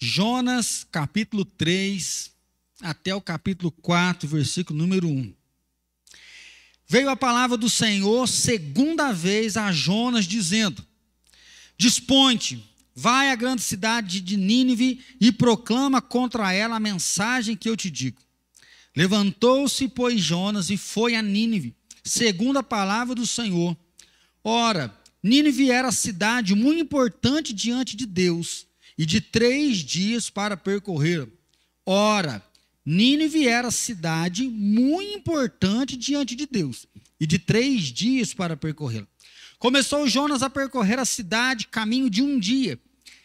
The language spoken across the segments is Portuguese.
Jonas, capítulo 3, até o capítulo 4, versículo número 1. Veio a palavra do Senhor segunda vez a Jonas, dizendo: Dispõe-te, vai à grande cidade de Nínive e proclama contra ela a mensagem que eu te digo. Levantou-se, pois, Jonas e foi a Nínive, segundo a palavra do Senhor. Ora, Nínive era cidade muito importante diante de Deus, e de três dias para percorrer. Ora, Nínive era cidade muito importante diante de Deus, e de três dias para percorrer. Começou Jonas a percorrer a cidade, caminho de um dia,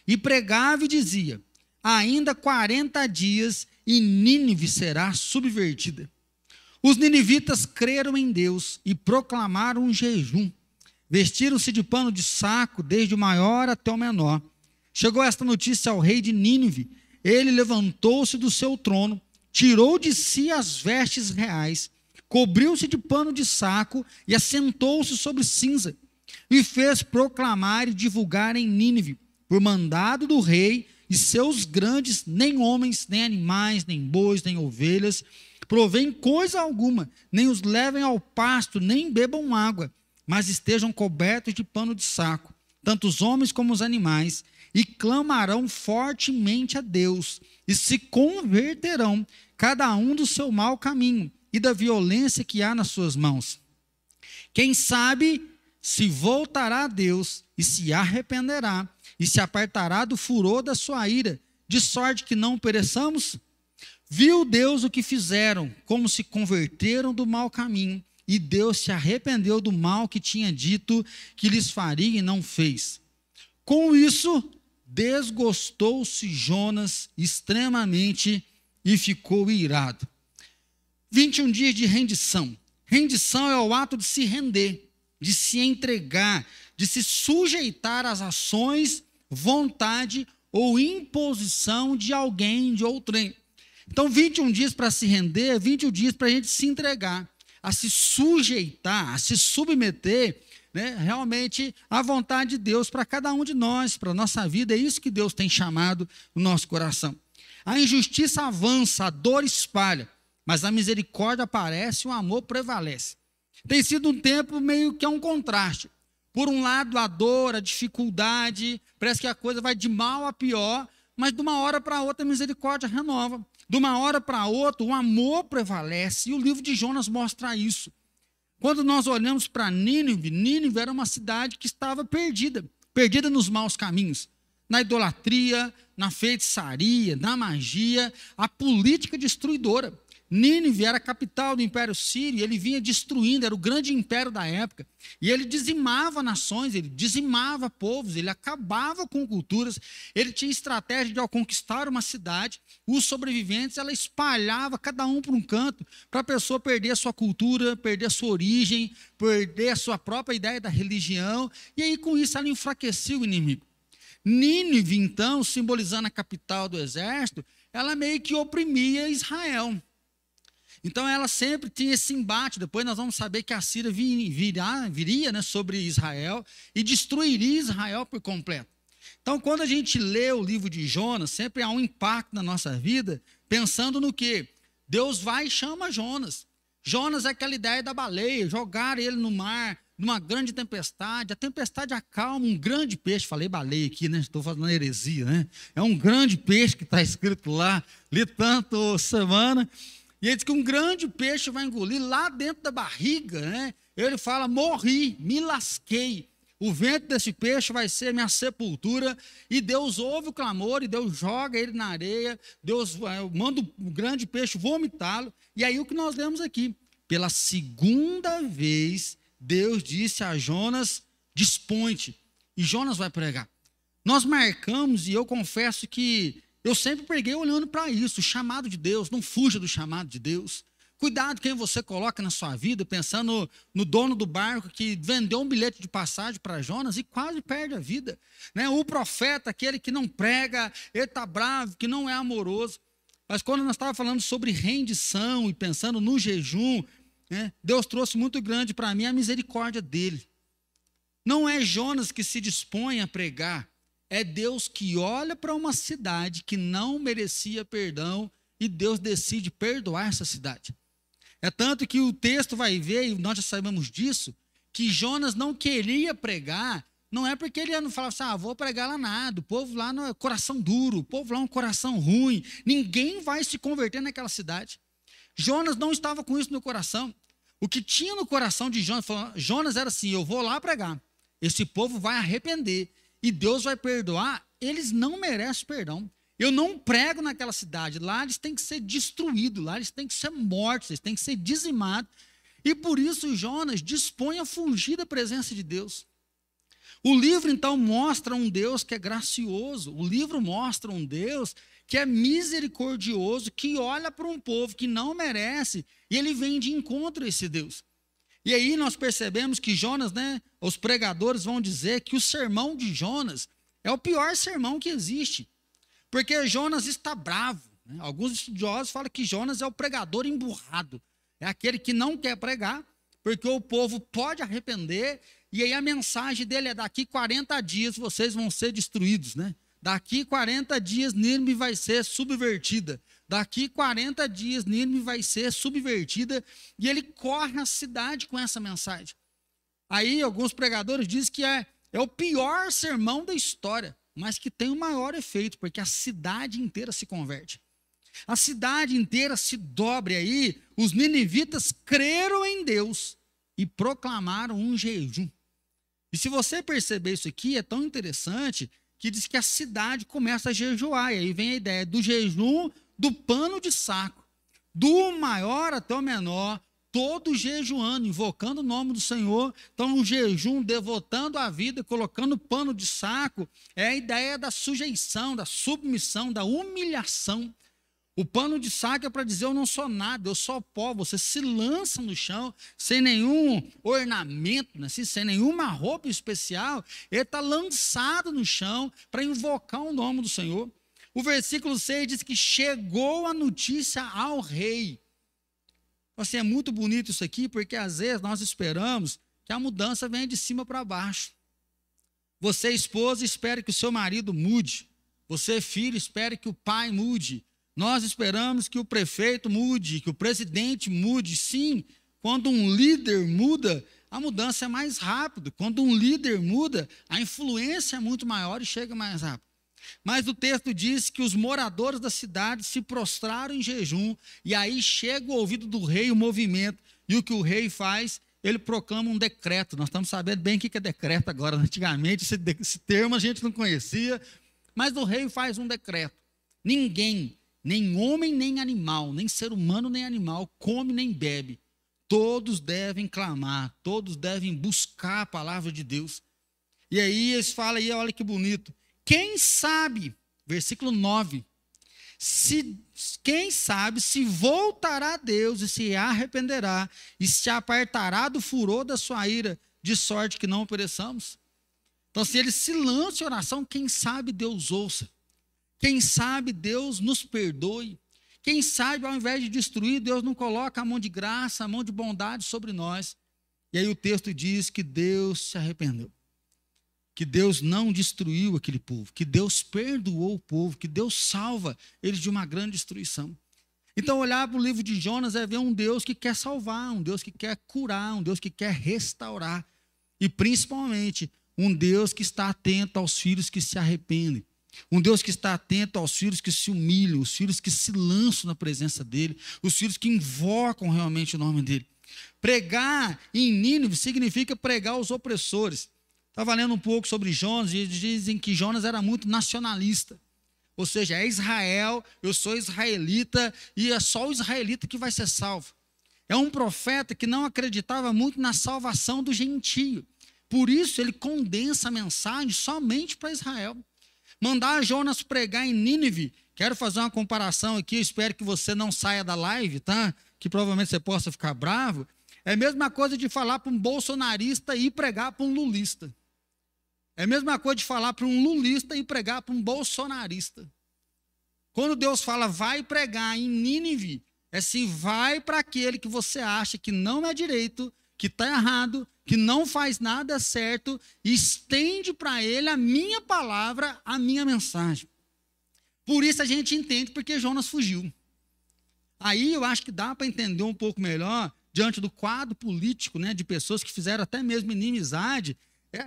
e pregava e dizia: Ainda quarenta dias e Nínive será subvertida. Os ninivitas creram em Deus e proclamaram um jejum. Vestiram-se de pano de saco, desde o maior até o menor. Chegou esta notícia ao rei de Nínive. Ele levantou-se do seu trono, tirou de si as vestes reais, cobriu-se de pano de saco e assentou-se sobre cinza, e fez proclamar e divulgar em Nínive, por mandado do rei e seus grandes, nem homens, nem animais, nem bois, nem ovelhas, provém coisa alguma, nem os levem ao pasto, nem bebam água mas estejam cobertos de pano de saco, tanto os homens como os animais, e clamarão fortemente a Deus, e se converterão, cada um do seu mau caminho e da violência que há nas suas mãos. Quem sabe se voltará a Deus e se arrependerá, e se apartará do furor da sua ira, de sorte que não pereçamos? Viu Deus o que fizeram, como se converteram do mau caminho e Deus se arrependeu do mal que tinha dito que lhes faria e não fez. Com isso, desgostou-se Jonas extremamente e ficou irado. 21 dias de rendição. Rendição é o ato de se render, de se entregar, de se sujeitar às ações, vontade ou imposição de alguém, de outrem. Então, 21 dias para se render, 21 dias para a gente se entregar a se sujeitar, a se submeter né, realmente à vontade de Deus para cada um de nós, para a nossa vida. É isso que Deus tem chamado no nosso coração. A injustiça avança, a dor espalha, mas a misericórdia aparece e o amor prevalece. Tem sido um tempo meio que é um contraste. Por um lado, a dor, a dificuldade, parece que a coisa vai de mal a pior, mas de uma hora para outra a misericórdia renova. De uma hora para outra, o amor prevalece, e o livro de Jonas mostra isso. Quando nós olhamos para Nínive, Nínive era uma cidade que estava perdida, perdida nos maus caminhos, na idolatria, na feitiçaria, na magia, a política destruidora. Nínive era a capital do Império Sírio, ele vinha destruindo, era o grande império da época. E ele dizimava nações, ele dizimava povos, ele acabava com culturas. Ele tinha estratégia de ao conquistar uma cidade, os sobreviventes, ela espalhava cada um para um canto, para a pessoa perder a sua cultura, perder a sua origem, perder a sua própria ideia da religião. E aí, com isso, ela enfraquecia o inimigo. Nínive, então, simbolizando a capital do exército, ela meio que oprimia Israel. Então ela sempre tinha esse embate. Depois nós vamos saber que a Síria viria, viria né, sobre Israel e destruiria Israel por completo. Então, quando a gente lê o livro de Jonas, sempre há um impacto na nossa vida, pensando no que? Deus vai e chama Jonas. Jonas é aquela ideia da baleia, jogar ele no mar, numa grande tempestade. A tempestade acalma um grande peixe. Falei baleia aqui, né? Estou fazendo heresia, né? É um grande peixe que está escrito lá, li tanto semana. E ele diz que um grande peixe vai engolir lá dentro da barriga, né? Ele fala: morri, me lasquei. O vento desse peixe vai ser minha sepultura. E Deus ouve o clamor e Deus joga ele na areia. Deus manda o grande peixe vomitá-lo. E aí o que nós lemos aqui? Pela segunda vez, Deus disse a Jonas: dispõe-te. E Jonas vai pregar. Nós marcamos, e eu confesso que eu sempre preguei olhando para isso, o chamado de Deus, não fuja do chamado de Deus. Cuidado quem você coloca na sua vida, pensando no, dono do barco que vendeu um bilhete de passagem para Jonas e quase perde a vida. Né? O profeta, aquele que não prega, ele está bravo, que não é amoroso. Mas quando nós estávamos falando sobre rendição e pensando no jejum, né? Deus trouxe muito grande para mim a misericórdia dele. Não é Jonas que se dispõe a pregar, é Deus que olha para uma cidade que não merecia perdão e Deus decide perdoar essa cidade. É tanto que o texto vai ver, e nós já sabemos disso, que Jonas não queria pregar, não é porque ele não falava assim, ah, vou pregar lá nada, o povo lá não é coração duro, o povo lá é um coração ruim, ninguém vai se converter naquela cidade. Jonas não estava com isso no coração. O que tinha no coração de Jonas, Jonas era assim: eu vou lá pregar, esse povo vai arrepender e Deus vai perdoar, eles não merecem perdão. Eu não prego naquela cidade. Lá eles têm que ser destruídos, lá eles têm que ser mortos, eles têm que ser dizimados. E por isso Jonas dispõe a fugir da presença de Deus. O livro então mostra um Deus que é gracioso. O livro mostra um Deus que é misericordioso, que olha para um povo que não merece e ele vem de encontro a esse Deus. E aí nós percebemos que Jonas, né, os pregadores vão dizer que o sermão de Jonas é o pior sermão que existe. Porque Jonas está bravo. Né? Alguns estudiosos falam que Jonas é o pregador emburrado. É aquele que não quer pregar, porque o povo pode arrepender, e aí a mensagem dele é: daqui 40 dias vocês vão ser destruídos, né? Daqui 40 dias Nínive vai ser subvertida. Daqui 40 dias Nínive vai ser subvertida. E ele corre a cidade com essa mensagem. Aí alguns pregadores dizem que é, é o pior sermão da história mas que tem o maior efeito, porque a cidade inteira se converte. A cidade inteira se dobre aí. Os ninivitas creram em Deus e proclamaram um jejum. E se você perceber isso aqui, é tão interessante que diz que a cidade começa a jejuar. E aí vem a ideia do jejum do pano de saco. Do maior até o menor, todos jejuando, invocando o nome do Senhor. Então, um jejum, devotando a vida, colocando pano de saco, é a ideia da sujeição, da submissão, da humilhação. O pano de saco é para dizer: eu não sou nada, eu sou pó. Você se lança no chão, sem nenhum ornamento, né? assim, sem nenhuma roupa especial. Ele está lançado no chão para invocar o nome do Senhor. O versículo 6 diz que chegou a notícia ao rei. Assim, é muito bonito isso aqui, porque às vezes nós esperamos que a mudança venha de cima para baixo. Você, esposa, espere que o seu marido mude. Você, filho, espere que o pai mude. Nós esperamos que o prefeito mude, que o presidente mude. Sim, quando um líder muda, a mudança é mais rápida. Quando um líder muda, a influência é muito maior e chega mais rápido. Mas o texto diz que os moradores da cidade se prostraram em jejum, e aí chega o ouvido do rei o movimento, e o que o rei faz? Ele proclama um decreto. Nós estamos sabendo bem o que é decreto agora. Antigamente, esse, termo a gente não conhecia, mas o rei faz um decreto. Ninguém, nem homem nem animal, nem ser humano nem animal, come nem bebe. Todos devem clamar, todos devem buscar a palavra de Deus. E aí eles falam aí, olha que bonito. Quem sabe, versículo 9, se, quem sabe se voltará a Deus e se arrependerá e se apartará do furor da sua ira, de sorte que não pereçamos. Então, se ele se lança em oração, quem sabe Deus ouça. Quem sabe Deus nos perdoe. Quem sabe, ao invés de destruir, Deus não coloca a mão de graça, a mão de bondade sobre nós. E aí o texto diz que Deus se arrependeu que Deus não destruiu aquele povo, que Deus perdoou o povo, que Deus salva eles de uma grande destruição. Então, olhar para o livro de Jonas é ver um Deus que quer salvar, um Deus que quer curar, um Deus que quer restaurar. E, principalmente, um Deus que está atento aos filhos que se arrependem. Um Deus que está atento aos filhos que se humilham, os filhos que se lançam na presença dele, os filhos que invocam realmente o nome dele. Pregar em Nínive significa pregar os opressores. Estava lendo um pouco sobre Jonas e dizem que Jonas era muito nacionalista. Ou seja, é Israel, eu sou israelita e é só o israelita que vai ser salvo. É um profeta que não acreditava muito na salvação do gentio. Por isso ele condensa a mensagem somente para Israel. Mandar Jonas pregar em Nínive, quero fazer uma comparação aqui, espero que você não saia da live, tá? Que provavelmente você possa ficar bravo. É a mesma coisa de falar para um bolsonarista e pregar para um lulista. É a mesma coisa de falar para um lulista e pregar para um bolsonarista. Quando Deus fala, vai pregar em Nínive, é se vai para aquele que você acha que não é direito, que está errado, que não faz nada certo, estende para ele a minha palavra, a minha mensagem. Por isso a gente entende porque Jonas fugiu. Aí eu acho que dá para entender um pouco melhor, diante do quadro político, né, de pessoas que fizeram até mesmo inimizade,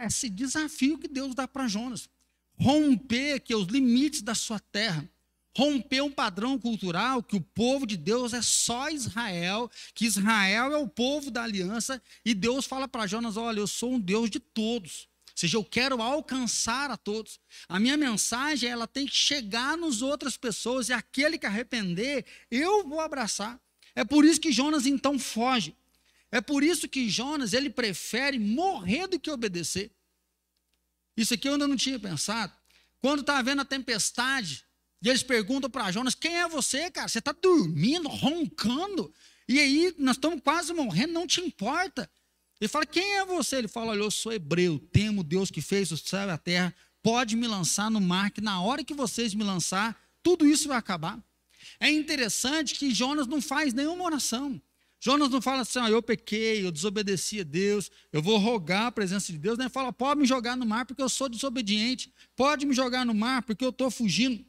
esse desafio que Deus dá para Jonas. Romper que os limites da sua terra romper um padrão cultural que o povo de Deus é só Israel, que Israel é o povo da aliança, e Deus fala para Jonas: olha, eu sou um Deus de todos. Ou seja, eu quero alcançar a todos. A minha mensagem, ela tem que chegar nos outras pessoas, e aquele que arrepender, eu vou abraçar. É por isso que Jonas então foge. É por isso que Jonas, ele prefere morrer do que obedecer. Isso aqui eu ainda não tinha pensado. Quando está havendo a tempestade, e eles perguntam para Jonas: quem é você, cara? Você está dormindo, roncando, e aí nós estamos quase morrendo, não te importa. Ele fala: quem é você? Ele fala: olha, eu sou hebreu, temo Deus que fez o céu e a terra, pode me lançar no mar, que na hora que vocês me lançar, tudo isso vai acabar. É interessante que Jonas não faz nenhuma oração. Jonas não fala assim, ah, eu pequei, eu desobedeci a Deus, eu vou rogar a presença de Deus. Ele fala, pode me jogar no mar porque eu sou desobediente, pode me jogar no mar porque eu estou fugindo.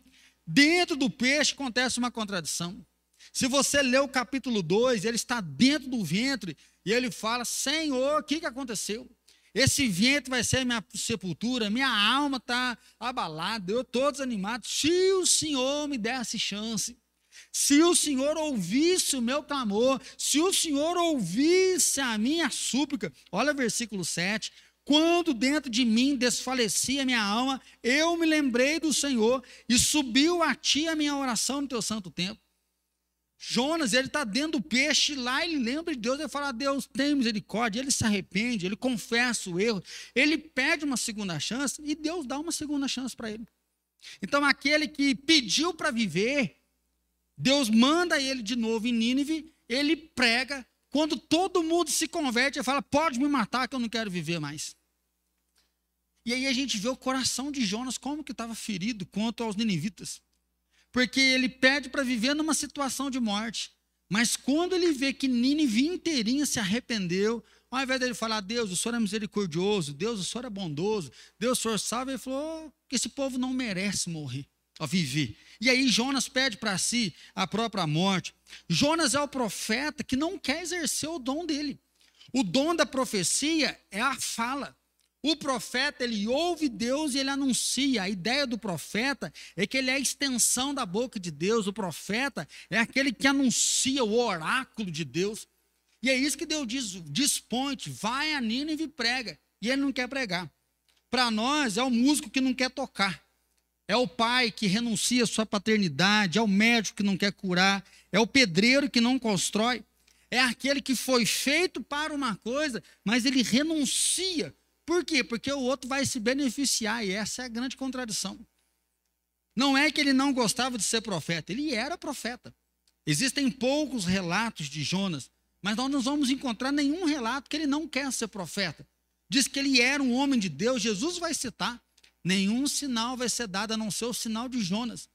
Dentro do peixe acontece uma contradição. Se você ler o capítulo 2, ele está dentro do ventre e ele fala: Senhor, o que, que aconteceu? Esse ventre vai ser minha sepultura, minha alma está abalada, eu estou desanimado. Se o Senhor me desse chance, se o Senhor ouvisse o meu clamor, se o Senhor ouvisse a minha súplica, olha versículo 7. Quando dentro de mim desfalecia minha alma, eu me lembrei do Senhor e subiu a ti a minha oração no teu santo tempo. Jonas, ele está dentro do peixe lá, ele lembra de Deus, ele fala: Deus tem misericórdia, ele se arrepende, ele confessa o erro, ele pede uma segunda chance e Deus dá uma segunda chance para ele. Então, aquele que pediu para viver, Deus manda ele de novo em Nínive, ele prega. Quando todo mundo se converte, ele fala: Pode me matar, que eu não quero viver mais. E aí a gente vê o coração de Jonas como que estava ferido quanto aos ninivitas. Porque ele pede para viver numa situação de morte. Mas quando ele vê que Nínive inteirinha se arrependeu, ao invés dele falar, Deus, o Senhor é misericordioso, Deus, o Senhor é bondoso, Deus, o Senhor salva, ele falou que esse povo não merece morrer, a viver. E aí Jonas pede para si a própria morte. Jonas é o profeta que não quer exercer o dom dele. O dom da profecia é a fala. O profeta, ele ouve Deus e ele anuncia. A ideia do profeta é que ele é a extensão da boca de Deus. O profeta é aquele que anuncia o oráculo de Deus. E é isso que Deus diz: dispõe vai a Nínive e prega. E ele não quer pregar. Para nós, é o músico que não quer tocar. É o pai que renuncia à sua paternidade. É o médico que não quer curar. É o pedreiro que não constrói. É aquele que foi feito para uma coisa, mas ele renuncia por quê? Porque o outro vai se beneficiar, e essa é a grande contradição. Não é que ele não gostava de ser profeta, ele era profeta. Existem poucos relatos de Jonas, mas nós não vamos encontrar nenhum relato que ele não quer ser profeta. Diz que ele era um homem de Deus, Jesus vai citar. Nenhum sinal vai ser dado a não ser o sinal de Jonas.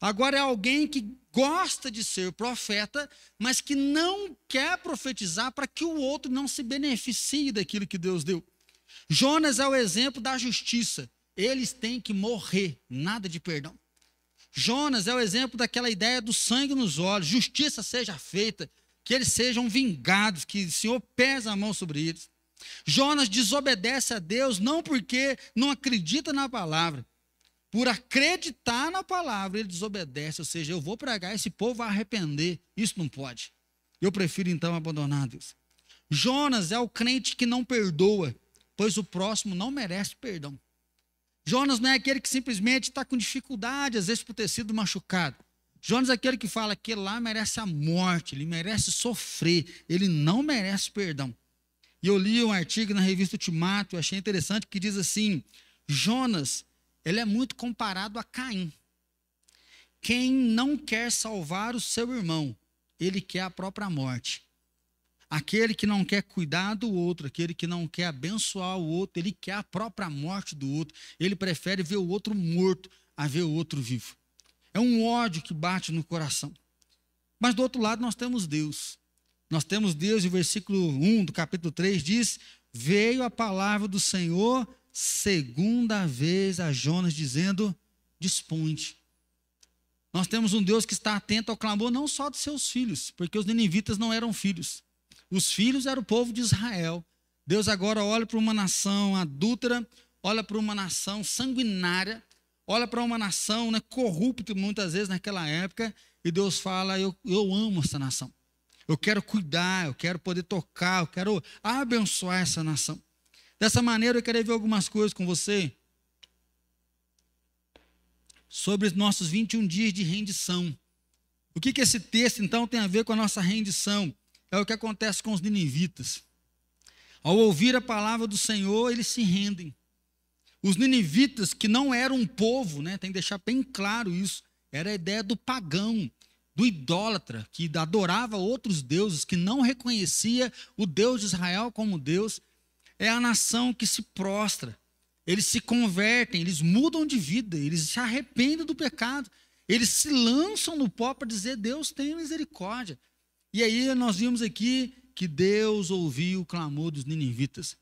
Agora é alguém que gosta de ser profeta, mas que não quer profetizar para que o outro não se beneficie daquilo que Deus deu. Jonas é o exemplo da justiça. Eles têm que morrer, nada de perdão. Jonas é o exemplo daquela ideia do sangue nos olhos, justiça seja feita, que eles sejam vingados, que o Senhor pesa a mão sobre eles. Jonas desobedece a Deus não porque não acredita na palavra, por acreditar na palavra, ele desobedece, ou seja, eu vou pregar, esse povo vai arrepender. Isso não pode. Eu prefiro então abandonar Deus. Jonas é o crente que não perdoa, pois o próximo não merece perdão. Jonas não é aquele que simplesmente está com dificuldade, às vezes por ter sido machucado. Jonas é aquele que fala que lá merece a morte, ele merece sofrer, ele não merece perdão. E eu li um artigo na revista Timáteo, achei interessante, que diz assim: Jonas, ele é muito comparado a Caim. Quem não quer salvar o seu irmão, ele quer a própria morte. Aquele que não quer cuidar do outro, aquele que não quer abençoar o outro, ele quer a própria morte do outro. Ele prefere ver o outro morto a ver o outro vivo. É um ódio que bate no coração. Mas do outro lado nós temos Deus. Nós temos Deus, e o versículo 1 do capítulo 3 diz: Veio a palavra do Senhor segunda vez a Jonas, dizendo: Dispunte. Nós temos um Deus que está atento ao clamor não só dos seus filhos, porque os ninivitas não eram filhos. Os filhos eram o povo de Israel. Deus agora olha para uma nação adúltera, olha para uma nação sanguinária, olha para uma nação né, corrupta muitas vezes naquela época, e Deus fala: eu, eu amo essa nação. Eu quero cuidar, eu quero poder tocar, eu quero abençoar essa nação. Dessa maneira, eu quero ver algumas coisas com você sobre os nossos 21 dias de rendição. O que, que esse texto, então, tem a ver com a nossa rendição? É o que acontece com os ninivitas. Ao ouvir a palavra do Senhor, eles se rendem. Os ninivitas, que não eram um povo, né, tem que deixar bem claro isso, era a ideia do pagão, do idólatra, que adorava outros deuses, que não reconhecia o Deus de Israel como Deus. É a nação que se prostra, eles se convertem, eles mudam de vida, eles se arrependem do pecado, eles se lançam no pó para dizer: Deus tem misericórdia. E aí nós vimos aqui que Deus ouviu o clamor dos ninivitas.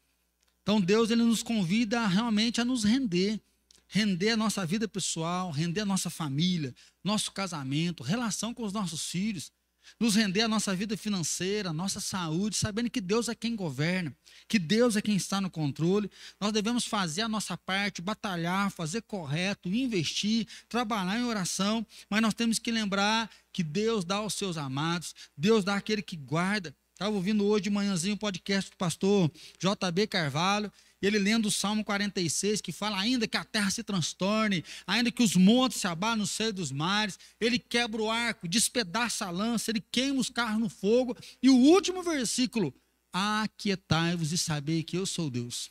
Então Deus ele nos convida realmente a nos render, render a nossa vida pessoal, render a nossa família, nosso casamento, relação com os nossos filhos, nos render a nossa vida financeira, a nossa saúde, sabendo que Deus é quem governa, que Deus é quem está no controle. Nós devemos fazer a nossa parte, batalhar, fazer correto, investir, trabalhar em oração, mas nós temos que lembrar que Deus dá aos seus amados, Deus dá àquele que guarda. Estava ouvindo hoje de manhãzinho o podcast do pastor JB Carvalho, ele lendo o Salmo 46, que fala ainda que a terra se transtorne, ainda que os montes se abalem no seio dos mares, ele quebra o arco, despedaça a lança, ele queima os carros no fogo. E o último versículo, aquietai-vos e sabei que eu sou Deus.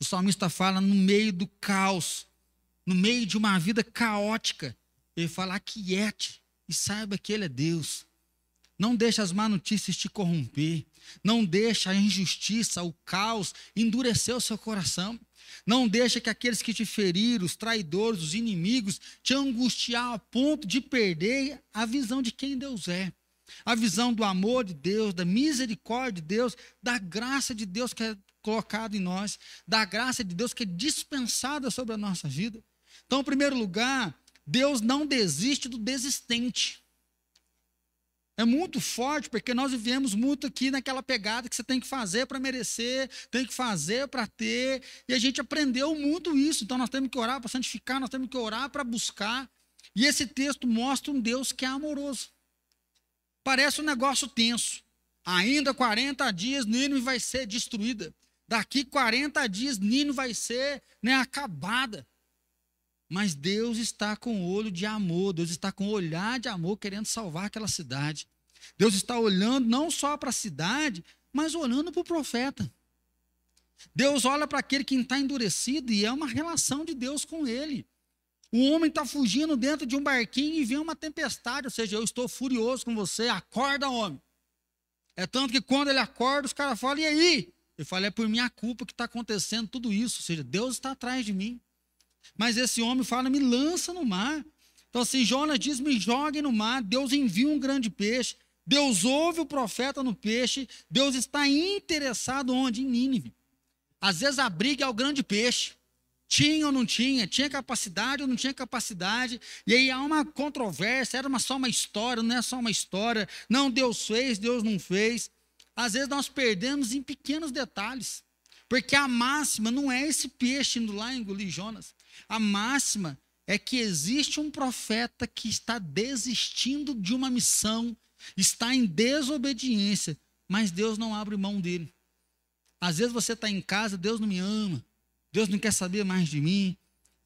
O salmista fala no meio do caos, no meio de uma vida caótica, ele fala aquiete e saiba que ele é Deus. Não deixe as má notícias te corromper. Não deixe a injustiça, o caos endurecer o seu coração. Não deixe que aqueles que te feriram, os traidores, os inimigos, te angustiar ao ponto de perder a visão de quem Deus é. A visão do amor de Deus, da misericórdia de Deus, da graça de Deus que é colocada em nós, da graça de Deus que é dispensada sobre a nossa vida. Então, em primeiro lugar, Deus não desiste do desistente. É muito forte, porque nós vivemos muito aqui naquela pegada que você tem que fazer para merecer, tem que fazer para ter, e a gente aprendeu muito isso. Então nós temos que orar para santificar, nós temos que orar para buscar. E esse texto mostra um Deus que é amoroso. Parece um negócio tenso. Ainda 40 dias Nínive vai ser destruída. Daqui 40 dias Nínive vai ser né, acabada. Mas Deus está com olho de amor, Deus está com olhar de amor querendo salvar aquela cidade. Deus está olhando não só para a cidade, mas olhando para o profeta. Deus olha para aquele que está endurecido e é uma relação de Deus com ele. O homem está fugindo dentro de um barquinho e vem uma tempestade, ou seja, eu estou furioso com você, acorda, homem. É tanto que quando ele acorda, os caras falam, e aí? Ele fala, é por minha culpa que está acontecendo tudo isso, ou seja, Deus está atrás de mim. Mas esse homem fala: me lança no mar. Então, assim, Jonas diz: me joguem no mar. Deus envia um grande peixe. Deus ouve o profeta no peixe. Deus está interessado onde? Em Nínive. Às vezes a briga é o grande peixe. Tinha ou não tinha? Tinha capacidade ou não tinha capacidade? E aí há uma controvérsia, era uma, só uma história, não é só uma história. Não, Deus fez, Deus não fez. Às vezes nós perdemos em pequenos detalhes. Porque a máxima não é esse peixe indo lá engolir Jonas. A máxima é que existe um profeta que está desistindo de uma missão, está em desobediência, mas Deus não abre mão dele. Às vezes você está em casa, Deus não me ama, Deus não quer saber mais de mim.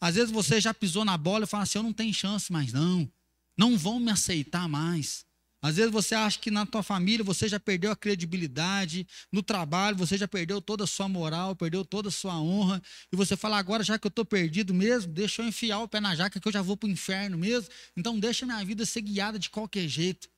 Às vezes você já pisou na bola e fala assim: eu não tenho chance mais, não. Não vão me aceitar mais. Às vezes você acha que na tua família você já perdeu a credibilidade, no trabalho você já perdeu toda a sua moral, perdeu toda a sua honra, e você fala, agora já que eu estou perdido mesmo, deixa eu enfiar o pé na jaca que eu já vou para o inferno mesmo, então deixa minha vida ser guiada de qualquer jeito.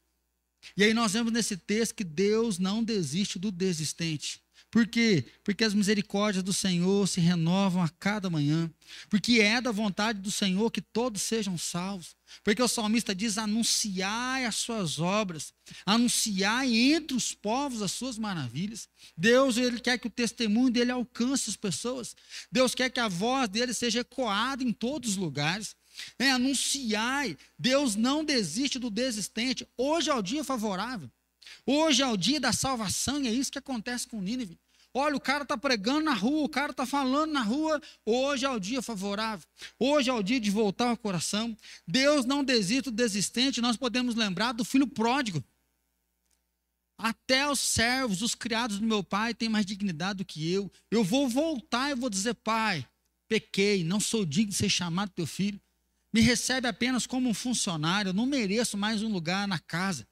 E aí nós vemos nesse texto que Deus não desiste do desistente. Por quê? Porque as misericórdias do Senhor se renovam a cada manhã. Porque é da vontade do Senhor que todos sejam salvos. Porque o salmista diz: anunciai as suas obras, anunciai entre os povos as suas maravilhas. Deus ele quer que o testemunho dele alcance as pessoas. Deus quer que a voz dele seja ecoada em todos os lugares. É, anunciai. Deus não desiste do desistente. Hoje é o dia favorável. Hoje é o dia da salvação e é isso que acontece com Nínive. Olha, o cara está pregando na rua, o cara está falando na rua. Hoje é o dia favorável. Hoje é o dia de voltar ao coração. Deus não desiste do desistente. Nós podemos lembrar do filho pródigo. Até os servos, os criados do meu pai, têm mais dignidade do que eu. Eu vou voltar e vou dizer: Pai, pequei, não sou digno de ser chamado teu filho. Me recebe apenas como um funcionário, eu não mereço mais um lugar na casa.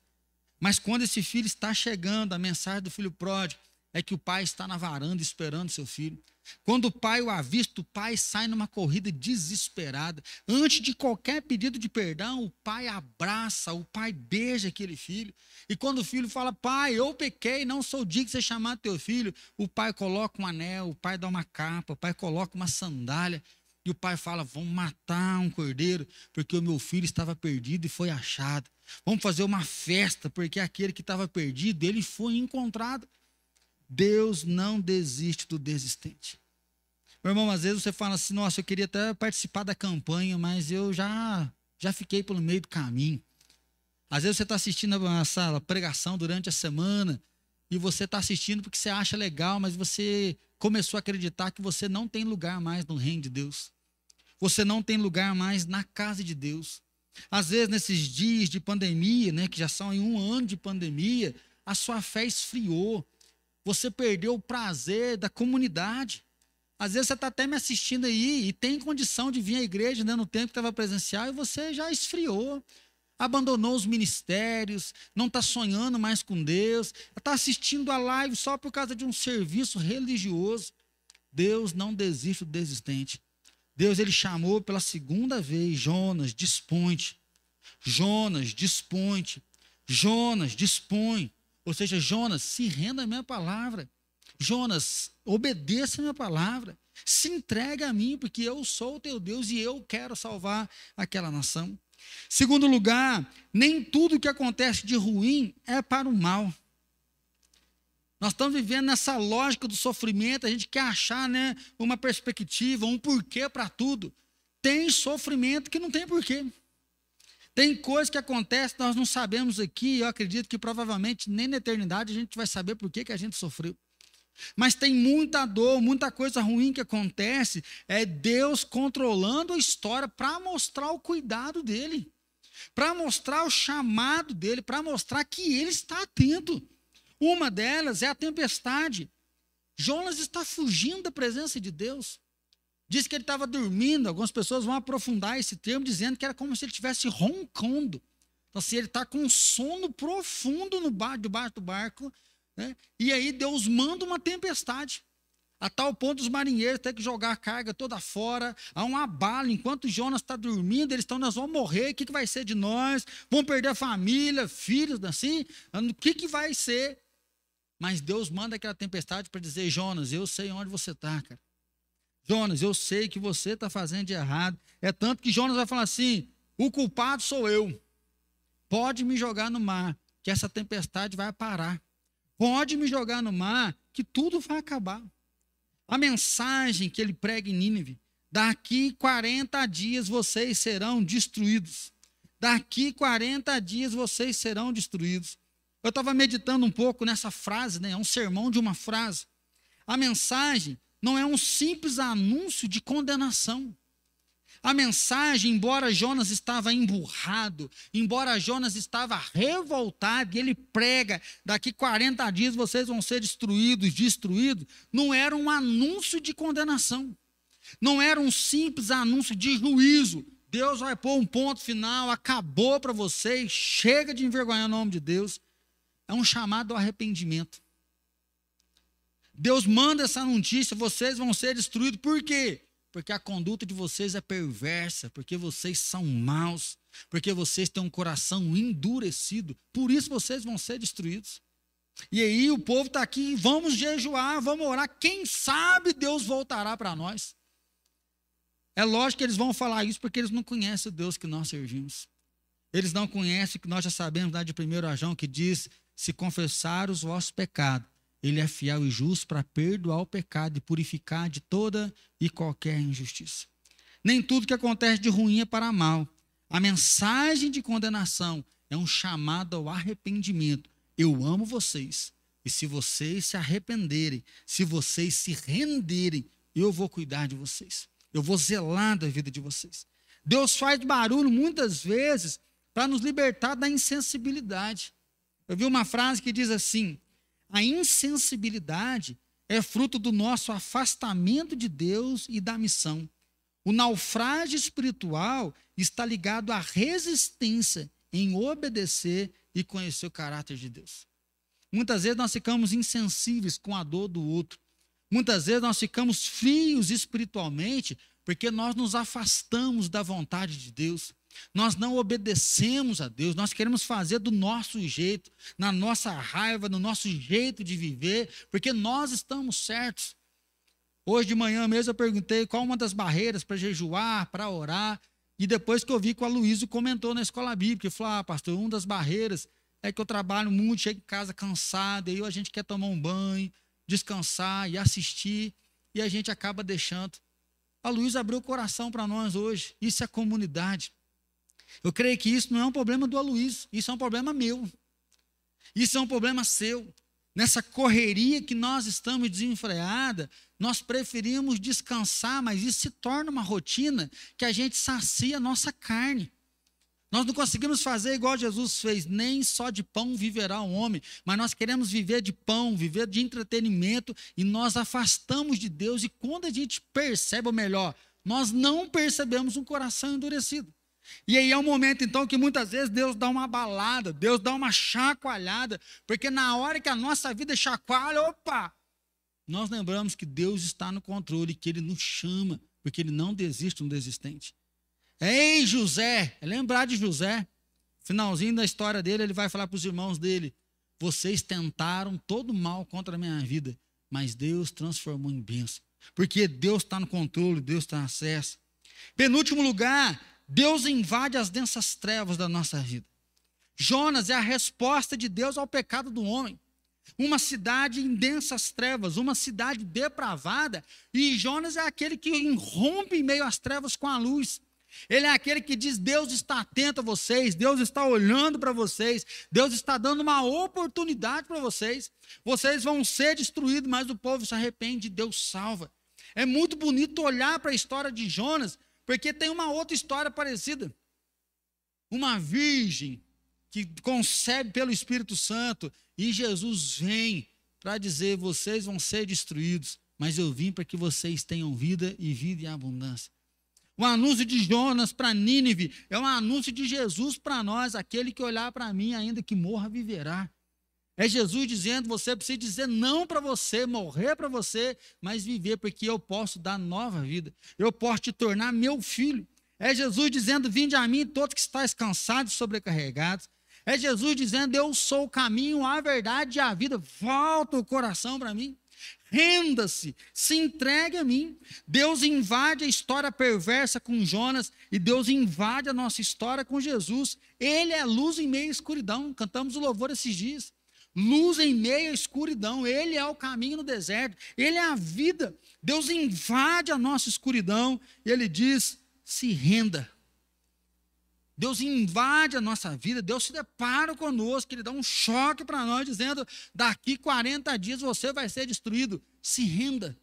Mas quando esse filho está chegando, a mensagem do filho pródigo é que o pai está na varanda esperando seu filho. Quando o pai o avista, o pai sai numa corrida desesperada. Antes de qualquer pedido de perdão, o pai abraça, o pai beija aquele filho. E quando o filho fala, pai, eu pequei, não sou digno de ser chamado teu filho, o pai coloca um anel, o pai dá uma capa, o pai coloca uma sandália. E o pai fala: Vamos matar um cordeiro, porque o meu filho estava perdido e foi achado. Vamos fazer uma festa, porque aquele que estava perdido, ele foi encontrado. Deus não desiste do desistente. Meu irmão, às vezes você fala assim: Nossa, eu queria até participar da campanha, mas eu já, já fiquei pelo meio do caminho. Às vezes você está assistindo essa pregação durante a semana e você está assistindo porque você acha legal, mas você começou a acreditar que você não tem lugar mais no reino de Deus. Você não tem lugar mais na casa de Deus. Às vezes, nesses dias de pandemia, né, que já são em um ano de pandemia, a sua fé esfriou. Você perdeu o prazer da comunidade. Às vezes você está até me assistindo aí e tem condição de vir à igreja né, no tempo que estava presencial e você já esfriou, abandonou os ministérios, não está sonhando mais com Deus, está assistindo a live só por causa de um serviço religioso. Deus não desiste do desistente. Deus ele chamou pela segunda vez Jonas, dispõe-te. Jonas, dispõe-te. Jonas, dispõe. Ou seja, Jonas, se renda à minha palavra. Jonas, obedeça a minha palavra. Se entregue a mim, porque eu sou o teu Deus e eu quero salvar aquela nação. Segundo lugar, nem tudo que acontece de ruim é para o mal. Nós estamos vivendo nessa lógica do sofrimento, a gente quer achar né, uma perspectiva, um porquê para tudo. Tem sofrimento que não tem porquê. Tem coisas que acontecem, nós não sabemos aqui, eu acredito que provavelmente nem na eternidade a gente vai saber por que, que a gente sofreu. Mas tem muita dor, muita coisa ruim que acontece, é Deus controlando a história para mostrar o cuidado dele, para mostrar o chamado dele, para mostrar que ele está atento. Uma delas é a tempestade. Jonas está fugindo da presença de Deus. Diz que ele estava dormindo. Algumas pessoas vão aprofundar esse termo, dizendo que era como se ele estivesse roncando. Então, assim, ele está com um sono profundo no bar, debaixo do barco. Né? E aí Deus manda uma tempestade. A tal ponto os marinheiros têm que jogar a carga toda fora. Há um abalo. Enquanto Jonas está dormindo, eles estão, nós vamos morrer. O que, que vai ser de nós? Vamos perder a família, filhos, assim? O que, que vai ser? Mas Deus manda aquela tempestade para dizer: Jonas, eu sei onde você está, cara. Jonas, eu sei que você está fazendo de errado. É tanto que Jonas vai falar assim: o culpado sou eu. Pode me jogar no mar, que essa tempestade vai parar. Pode me jogar no mar, que tudo vai acabar. A mensagem que ele prega em Nínive: daqui 40 dias vocês serão destruídos. Daqui 40 dias vocês serão destruídos. Eu estava meditando um pouco nessa frase, né? é um sermão de uma frase. A mensagem não é um simples anúncio de condenação. A mensagem, embora Jonas estava emburrado, embora Jonas estava revoltado, e ele prega: daqui 40 dias vocês vão ser destruídos, destruídos, não era um anúncio de condenação, não era um simples anúncio de juízo. Deus vai pôr um ponto final, acabou para vocês, chega de envergonhar o nome de Deus é um chamado ao arrependimento. Deus manda essa notícia, vocês vão ser destruídos. Por quê? Porque a conduta de vocês é perversa, porque vocês são maus, porque vocês têm um coração endurecido. Por isso vocês vão ser destruídos. E aí o povo está aqui, vamos jejuar, vamos orar. Quem sabe Deus voltará para nós. É lógico que eles vão falar isso porque eles não conhecem o Deus que nós servimos. Eles não conhecem o que nós já sabemos lá de 1 João, que diz: se confessar os vossos pecados, ele é fiel e justo para perdoar o pecado e purificar de toda e qualquer injustiça. Nem tudo que acontece de ruim é para mal. A mensagem de condenação é um chamado ao arrependimento. Eu amo vocês. E se vocês se arrependerem, se vocês se renderem, eu vou cuidar de vocês. Eu vou zelar da vida de vocês. Deus faz barulho muitas vezes para nos libertar da insensibilidade. Eu vi uma frase que diz assim: a insensibilidade é fruto do nosso afastamento de Deus e da missão. O naufrágio espiritual está ligado à resistência em obedecer e conhecer o caráter de Deus. Muitas vezes nós ficamos insensíveis com a dor do outro. Muitas vezes nós ficamos frios espiritualmente porque nós nos afastamos da vontade de Deus. Nós não obedecemos a Deus, nós queremos fazer do nosso jeito, na nossa raiva, no nosso jeito de viver, porque nós estamos certos. Hoje de manhã mesmo eu perguntei qual uma das barreiras para jejuar, para orar, e depois que eu vi que o Aloysio comentou na escola bíblica, falou: ah, pastor, uma das barreiras é que eu trabalho muito, chego em casa cansado, e aí a gente quer tomar um banho, descansar e assistir, e a gente acaba deixando. A Luiz abriu o coração para nós hoje. Isso é comunidade. Eu creio que isso não é um problema do Aloysio, isso é um problema meu. Isso é um problema seu. Nessa correria que nós estamos desenfreada, nós preferimos descansar, mas isso se torna uma rotina que a gente sacia a nossa carne. Nós não conseguimos fazer igual Jesus fez, nem só de pão viverá o homem, mas nós queremos viver de pão, viver de entretenimento, e nós afastamos de Deus, e quando a gente percebe, ou melhor, nós não percebemos um coração endurecido. E aí é um momento, então, que muitas vezes Deus dá uma balada, Deus dá uma chacoalhada, porque na hora que a nossa vida chacoalha, opa, nós lembramos que Deus está no controle, que Ele nos chama, porque Ele não desiste um desistente. Ei, José, é lembrar de José, finalzinho da história dele, ele vai falar para os irmãos dele: vocês tentaram todo mal contra a minha vida, mas Deus transformou em bênção, porque Deus está no controle, Deus está no acesso. Penúltimo lugar, Deus invade as densas trevas da nossa vida. Jonas é a resposta de Deus ao pecado do homem. Uma cidade em densas trevas, uma cidade depravada, e Jonas é aquele que irrompe em meio às trevas com a luz. Ele é aquele que diz: Deus está atento a vocês, Deus está olhando para vocês, Deus está dando uma oportunidade para vocês. Vocês vão ser destruídos, mas o povo se arrepende, Deus salva. É muito bonito olhar para a história de Jonas porque tem uma outra história parecida. Uma virgem que concebe pelo Espírito Santo e Jesus vem para dizer: vocês vão ser destruídos, mas eu vim para que vocês tenham vida e vida em abundância. O anúncio de Jonas para Nínive é um anúncio de Jesus para nós, aquele que olhar para mim, ainda que morra, viverá. É Jesus dizendo: você precisa dizer não para você, morrer para você, mas viver, porque eu posso dar nova vida. Eu posso te tornar meu filho. É Jesus dizendo: Vinde a mim, todos que estáis cansados e sobrecarregados. É Jesus dizendo: Eu sou o caminho, a verdade e a vida. Volta o coração para mim. Renda-se, se entregue a mim. Deus invade a história perversa com Jonas e Deus invade a nossa história com Jesus. Ele é luz em meio à escuridão. Cantamos o louvor esses dias luz em meio à escuridão. Ele é o caminho no deserto, ele é a vida. Deus invade a nossa escuridão e ele diz: se renda. Deus invade a nossa vida, Deus se depara conosco, Ele dá um choque para nós, dizendo: daqui 40 dias você vai ser destruído. Se renda.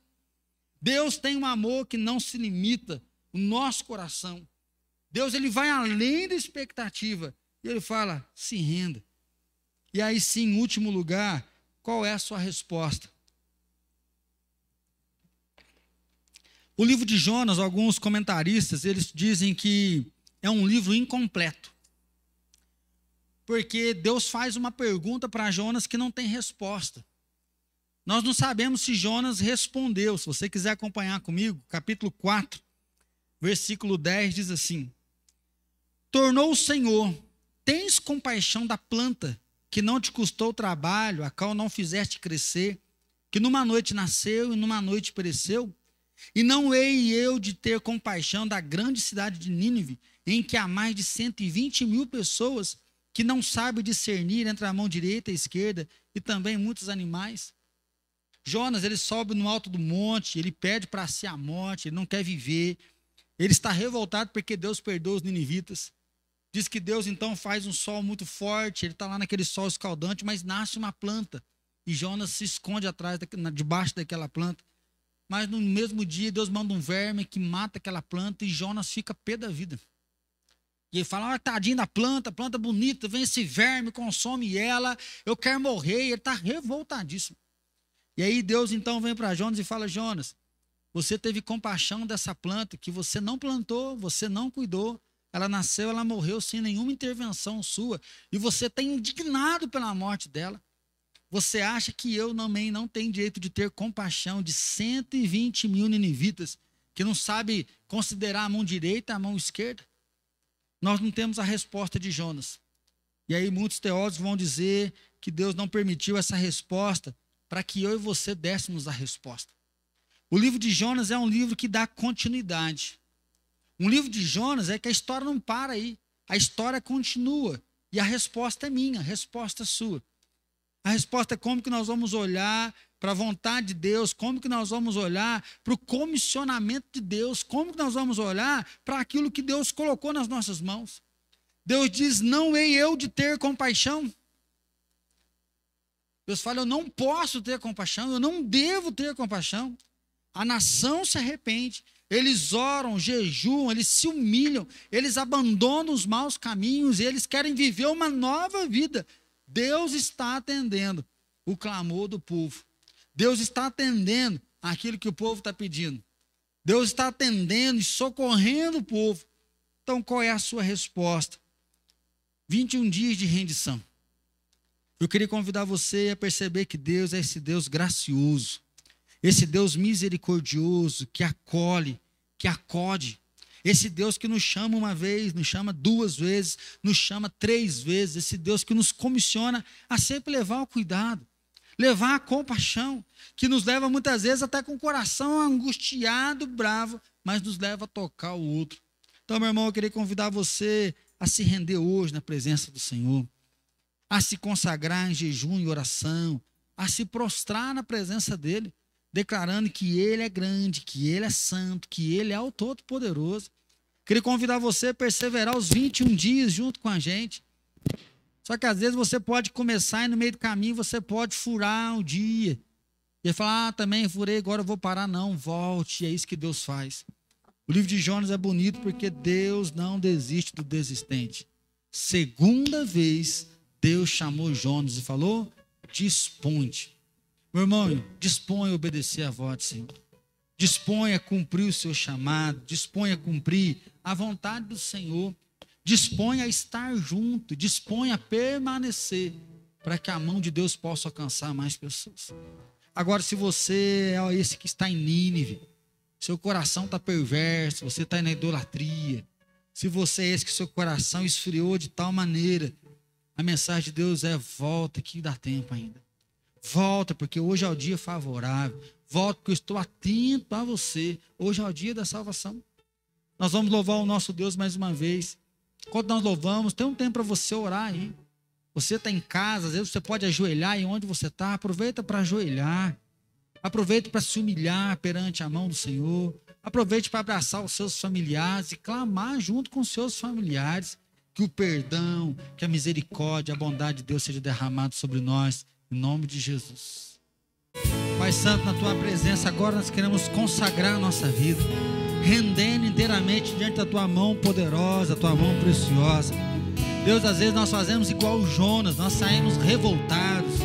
Deus tem um amor que não se limita, o nosso coração. Deus ele vai além da expectativa. E ele fala: se renda. E aí sim, em último lugar, qual é a sua resposta? O livro de Jonas, alguns comentaristas, eles dizem que é um livro incompleto. Porque Deus faz uma pergunta para Jonas que não tem resposta. Nós não sabemos se Jonas respondeu. Se você quiser acompanhar comigo, capítulo 4, versículo 10 diz assim: Tornou o Senhor, tens compaixão da planta que não te custou trabalho, a qual não fizeste crescer, que numa noite nasceu e numa noite pereceu? E não hei eu de ter compaixão da grande cidade de Nínive, em que há mais de 120 mil pessoas que não sabem discernir entre a mão direita e a esquerda, e também muitos animais? Jonas, ele sobe no alto do monte, ele pede para si a morte, ele não quer viver, ele está revoltado porque Deus perdoa os ninivitas. Diz que Deus então faz um sol muito forte, ele está lá naquele sol escaldante, mas nasce uma planta. E Jonas se esconde atrás, debaixo daquela planta. Mas no mesmo dia, Deus manda um verme que mata aquela planta e Jonas fica pé da vida. E ele fala: ah, tadinho da planta, planta bonita, vem esse verme, consome ela, eu quero morrer. E ele está revoltadíssimo. E aí Deus então vem para Jonas e fala: Jonas, você teve compaixão dessa planta que você não plantou, você não cuidou, ela nasceu, ela morreu sem nenhuma intervenção sua. E você está indignado pela morte dela. Você acha que eu também não tenho direito de ter compaixão de 120 mil ninivitas que não sabe considerar a mão direita a mão esquerda? Nós não temos a resposta de Jonas. E aí muitos teólogos vão dizer que Deus não permitiu essa resposta para que eu e você dessemos a resposta. O livro de Jonas é um livro que dá continuidade. Um livro de Jonas é que a história não para aí. A história continua. E a resposta é minha, a resposta é sua. A resposta é como que nós vamos olhar para a vontade de Deus, como que nós vamos olhar para o comissionamento de Deus, como que nós vamos olhar para aquilo que Deus colocou nas nossas mãos. Deus diz: Não hei eu de ter compaixão. Deus fala: Eu não posso ter compaixão, eu não devo ter compaixão. A nação se arrepende, eles oram, jejuam, eles se humilham, eles abandonam os maus caminhos, eles querem viver uma nova vida. Deus está atendendo o clamor do povo. Deus está atendendo aquilo que o povo está pedindo. Deus está atendendo e socorrendo o povo. Então, qual é a sua resposta? 21 dias de rendição. Eu queria convidar você a perceber que Deus é esse Deus gracioso. Esse Deus misericordioso que acolhe, que acode. Esse Deus que nos chama uma vez, nos chama duas vezes, nos chama três vezes. Esse Deus que nos comissiona a sempre levar o cuidado, levar a compaixão, que nos leva muitas vezes até com o coração angustiado, bravo, mas nos leva a tocar o outro. Então, meu irmão, eu queria convidar você a se render hoje na presença do Senhor, a se consagrar em jejum e oração, a se prostrar na presença dEle declarando que Ele é grande, que Ele é santo, que Ele é o Todo-Poderoso. Queria convidar você a perseverar os 21 dias junto com a gente. Só que às vezes você pode começar e no meio do caminho você pode furar um dia. E falar, ah, também furei, agora eu vou parar. Não, volte. É isso que Deus faz. O livro de Jonas é bonito porque Deus não desiste do desistente. Segunda vez, Deus chamou Jonas e falou: disponte. Meu irmão, disponha a obedecer a voz do Senhor. Disponha a cumprir o seu chamado. Disponha a cumprir a vontade do Senhor. Disponha a estar junto. Disponha a permanecer para que a mão de Deus possa alcançar mais pessoas. Agora, se você é esse que está em Nínive, seu coração está perverso, você está na idolatria, se você é esse que seu coração esfriou de tal maneira, a mensagem de Deus é: volta, que dá tempo ainda. Volta, porque hoje é o dia favorável. Volta, porque eu estou atento a você. Hoje é o dia da salvação. Nós vamos louvar o nosso Deus mais uma vez. Quando nós louvamos, tem um tempo para você orar aí. Você está em casa, às vezes você pode ajoelhar e onde você está, aproveita para ajoelhar. Aproveite para se humilhar perante a mão do Senhor. Aproveite para abraçar os seus familiares e clamar junto com os seus familiares que o perdão, que a misericórdia, a bondade de Deus seja derramado sobre nós em nome de Jesus. Pai Santo, na tua presença, agora nós queremos consagrar a nossa vida, rendendo inteiramente diante da tua mão poderosa, a tua mão preciosa. Deus, às vezes nós fazemos igual Jonas, nós saímos revoltados,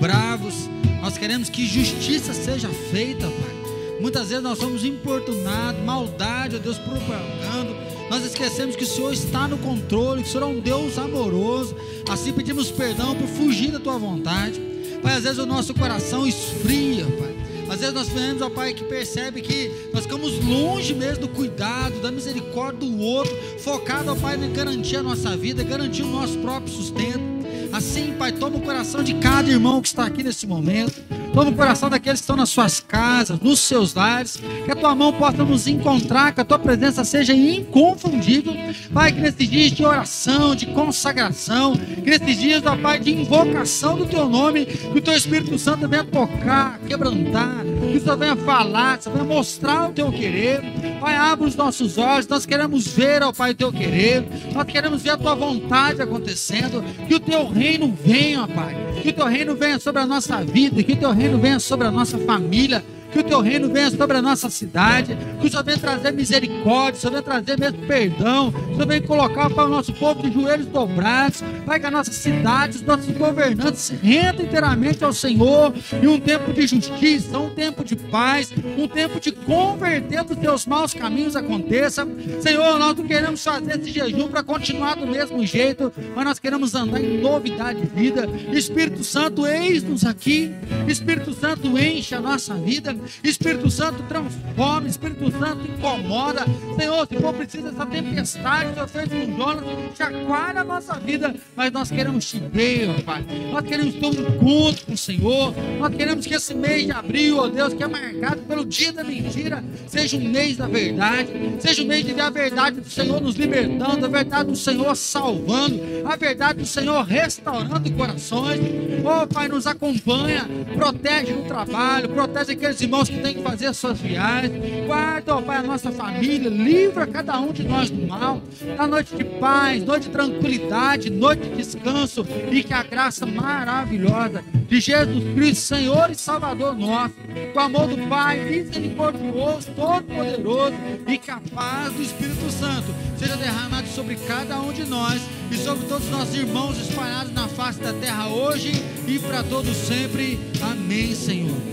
bravos, nós queremos que justiça seja feita, Pai. Muitas vezes nós somos importunados, maldade, ó Deus, propagando. Nós esquecemos que o Senhor está no controle, que o Senhor é um Deus amoroso. Assim pedimos perdão por fugir da tua vontade. Pai, às vezes o nosso coração esfria, Pai. Às vezes nós vemos, ó Pai, que percebe que nós ficamos longe mesmo do cuidado, da misericórdia do outro, focado, ó Pai, em garantir a nossa vida, garantir o nosso próprio sustento. Assim, Pai, toma o coração de cada irmão que está aqui nesse momento. Toma o coração daqueles que estão nas suas casas, nos seus lares. Que a tua mão possa nos encontrar, que a tua presença seja inconfundível. Pai, que nesses dias de oração, de consagração, que nesses dias, ó Pai, de invocação do teu nome, que o teu Espírito Santo venha tocar, quebrantar, que o Senhor venha falar, que o Senhor venha mostrar o teu querer. Pai, abre os nossos olhos, nós queremos ver, ó Pai, o teu querer, nós queremos ver a tua vontade acontecendo, que o teu reino venha, ó Pai, que o teu reino venha sobre a nossa vida, que o teu reino venha sobre a nossa família, que o teu reino venha sobre a nossa cidade, que o Senhor venha trazer misericórdia, o Senhor venha trazer mesmo perdão, o Senhor venha colocar para o nosso povo de joelhos dobrados, para que a nossa cidade, os nossos governantes rendam inteiramente ao Senhor, e um tempo de justiça, um tempo de paz, um tempo de converter dos teus maus caminhos aconteça. Senhor, nós não queremos fazer esse jejum para continuar do mesmo jeito, mas nós queremos andar em novidade de vida. Espírito Santo, eis-nos aqui. Espírito Santo, enche a nossa vida. Espírito Santo transforma, Espírito Santo incomoda. Senhor, se for preciso essa tempestade, Senhor fez com Jonas, chacoalha a nossa vida, mas nós queremos te ver, ó Pai. Nós queremos ter um encontro com o Senhor. Nós queremos que esse mês de abril, ó Deus, que é marcado pelo dia da mentira, seja um mês da verdade, seja um mês de ver a verdade do Senhor nos libertando, a verdade do Senhor salvando, a verdade do Senhor restaurando corações. Ó Pai, nos acompanha, protege no trabalho, protege aqueles irmãos irmãos que têm que fazer as suas viagens. Guarda, ó Pai, a nossa família. Livra cada um de nós do mal. Na noite de paz, noite de tranquilidade, noite de descanso. E que a graça maravilhosa de Jesus Cristo, Senhor e Salvador nosso, com o amor do Pai, misericordioso, todo-poderoso e capaz do Espírito Santo, seja derramado sobre cada um de nós e sobre todos os nossos irmãos espalhados na face da terra hoje e para todos sempre. Amém, Senhor.